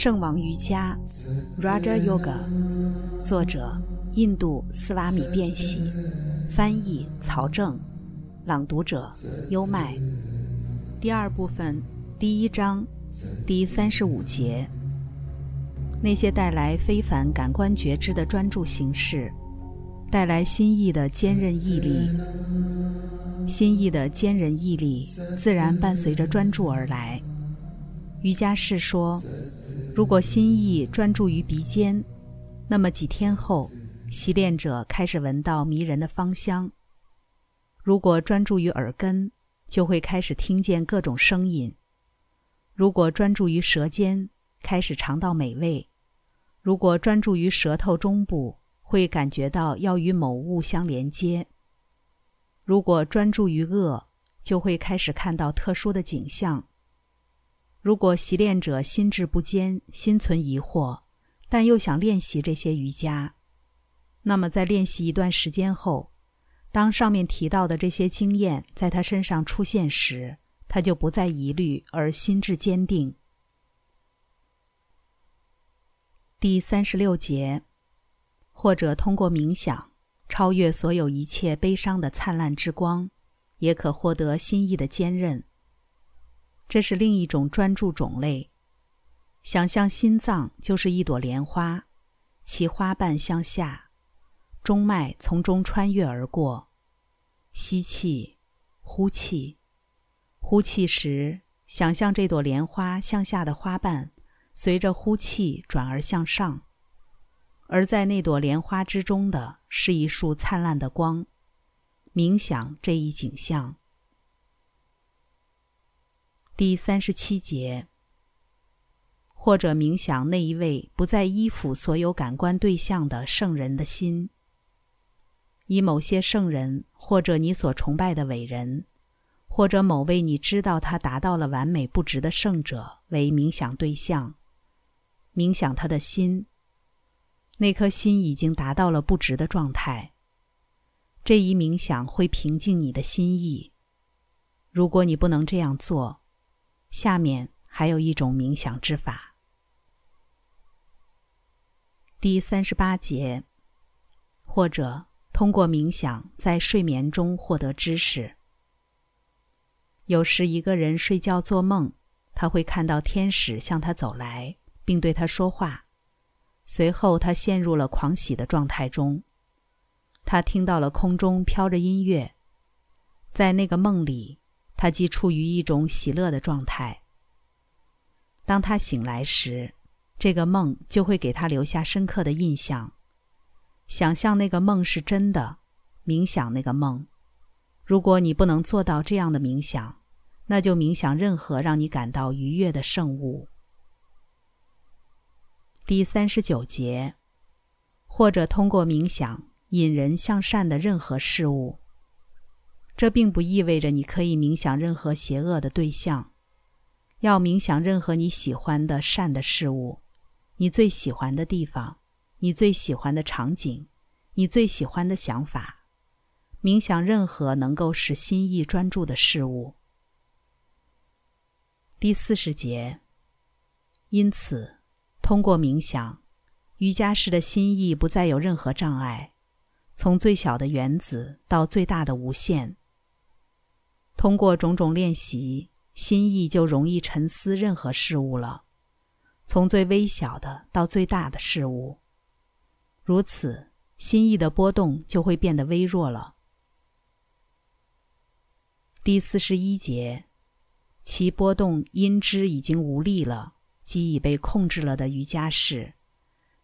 圣王瑜伽 （Raja Yoga），作者印度斯瓦米·变喜，翻译曹正，朗读者优麦。第二部分，第一章，第三十五节。那些带来非凡感官觉知的专注形式，带来心意的坚韧毅力。心意的坚韧毅力自然伴随着专注而来。瑜伽士说。如果心意专注于鼻尖，那么几天后，习练者开始闻到迷人的芳香；如果专注于耳根，就会开始听见各种声音；如果专注于舌尖，开始尝到美味；如果专注于舌头中部，会感觉到要与某物相连接；如果专注于恶，就会开始看到特殊的景象。如果习练者心智不坚、心存疑惑，但又想练习这些瑜伽，那么在练习一段时间后，当上面提到的这些经验在他身上出现时，他就不再疑虑，而心智坚定。第三十六节，或者通过冥想超越所有一切悲伤的灿烂之光，也可获得心意的坚韧。这是另一种专注种类。想象心脏就是一朵莲花，其花瓣向下，中脉从中穿越而过。吸气，呼气，呼气时，想象这朵莲花向下的花瓣随着呼气转而向上，而在那朵莲花之中的是一束灿烂的光。冥想这一景象。第三十七节，或者冥想那一位不再依附所有感官对象的圣人的心，以某些圣人，或者你所崇拜的伟人，或者某位你知道他达到了完美不值的圣者为冥想对象，冥想他的心。那颗心已经达到了不值的状态。这一冥想会平静你的心意。如果你不能这样做，下面还有一种冥想之法。第三十八节，或者通过冥想在睡眠中获得知识。有时一个人睡觉做梦，他会看到天使向他走来，并对他说话。随后他陷入了狂喜的状态中，他听到了空中飘着音乐，在那个梦里。他即处于一种喜乐的状态。当他醒来时，这个梦就会给他留下深刻的印象。想象那个梦是真的，冥想那个梦。如果你不能做到这样的冥想，那就冥想任何让你感到愉悦的圣物。第三十九节，或者通过冥想引人向善的任何事物。这并不意味着你可以冥想任何邪恶的对象，要冥想任何你喜欢的善的事物，你最喜欢的地方，你最喜欢的场景，你最喜欢的想法，冥想任何能够使心意专注的事物。第四十节。因此，通过冥想，瑜伽士的心意不再有任何障碍，从最小的原子到最大的无限。通过种种练习，心意就容易沉思任何事物了，从最微小的到最大的事物。如此，心意的波动就会变得微弱了。第四十一节，其波动因之已经无力了，即已被控制了的瑜伽士，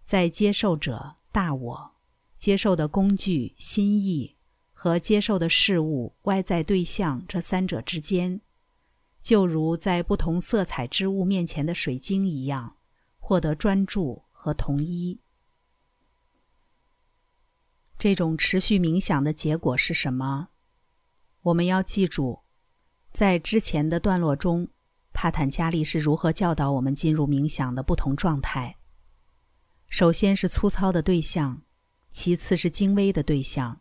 在接受者大我接受的工具心意。和接受的事物、外在对象这三者之间，就如在不同色彩之物面前的水晶一样，获得专注和统一。这种持续冥想的结果是什么？我们要记住，在之前的段落中，帕坦加利是如何教导我们进入冥想的不同状态。首先是粗糙的对象，其次是精微的对象。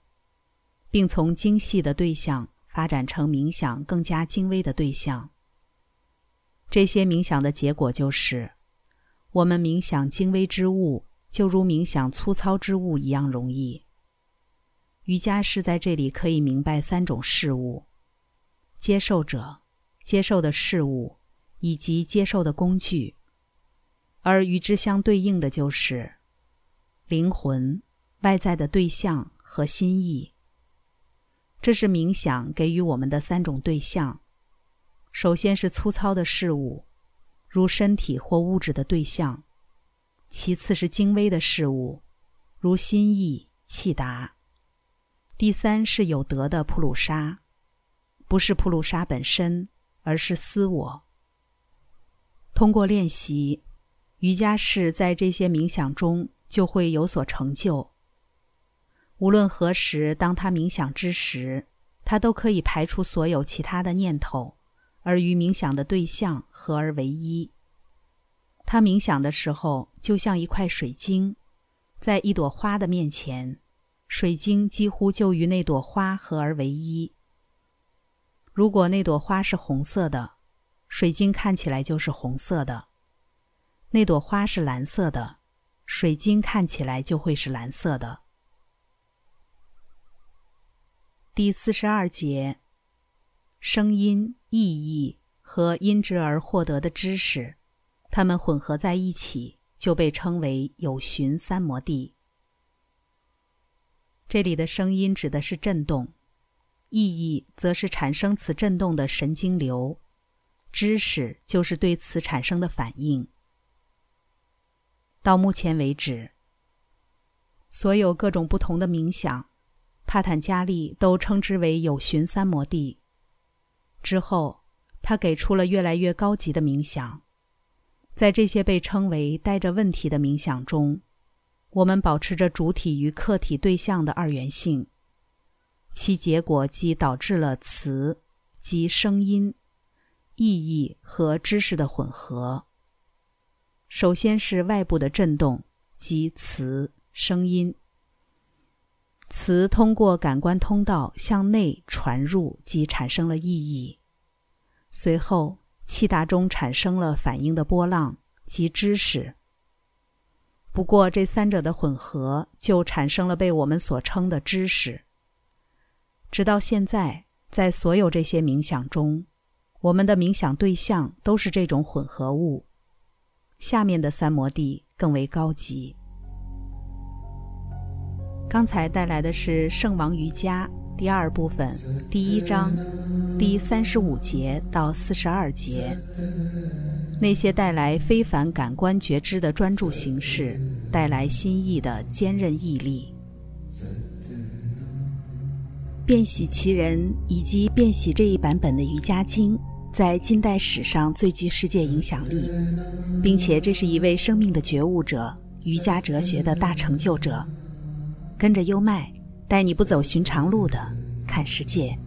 并从精细的对象发展成冥想更加精微的对象。这些冥想的结果就是，我们冥想精微之物，就如冥想粗糙之物一样容易。瑜伽是在这里可以明白三种事物：接受者、接受的事物以及接受的工具，而与之相对应的就是灵魂、外在的对象和心意。这是冥想给予我们的三种对象。首先是粗糙的事物，如身体或物质的对象；其次是精微的事物，如心意、气达。第三是有德的普鲁沙，不是普鲁沙本身，而是私我。通过练习，瑜伽士在这些冥想中就会有所成就。无论何时，当他冥想之时，他都可以排除所有其他的念头，而与冥想的对象合而为一。他冥想的时候，就像一块水晶，在一朵花的面前。水晶几乎就与那朵花合而为一。如果那朵花是红色的，水晶看起来就是红色的；那朵花是蓝色的，水晶看起来就会是蓝色的。第四十二节，声音、意义和因之而获得的知识，它们混合在一起，就被称为有寻三摩地。这里的声音指的是振动，意义则是产生此振动的神经流，知识就是对此产生的反应。到目前为止，所有各种不同的冥想，帕坦加利都称之为有寻三摩地。之后，他给出了越来越高级的冥想，在这些被称为带着问题的冥想中。我们保持着主体与客体对象的二元性，其结果即导致了词及声音、意义和知识的混合。首先是外部的震动，及词声音。词通过感官通道向内传入，即产生了意义。随后，气达中产生了反应的波浪，即知识。不过，这三者的混合就产生了被我们所称的知识。直到现在，在所有这些冥想中，我们的冥想对象都是这种混合物。下面的三摩地更为高级。刚才带来的是《圣王瑜伽》第二部分第一章第三十五节到四十二节。那些带来非凡感官觉知的专注形式，带来心意的坚韧毅力。变喜其人以及变喜这一版本的瑜伽经，在近代史上最具世界影响力，并且这是一位生命的觉悟者、瑜伽哲学的大成就者。跟着优麦，带你不走寻常路的看世界。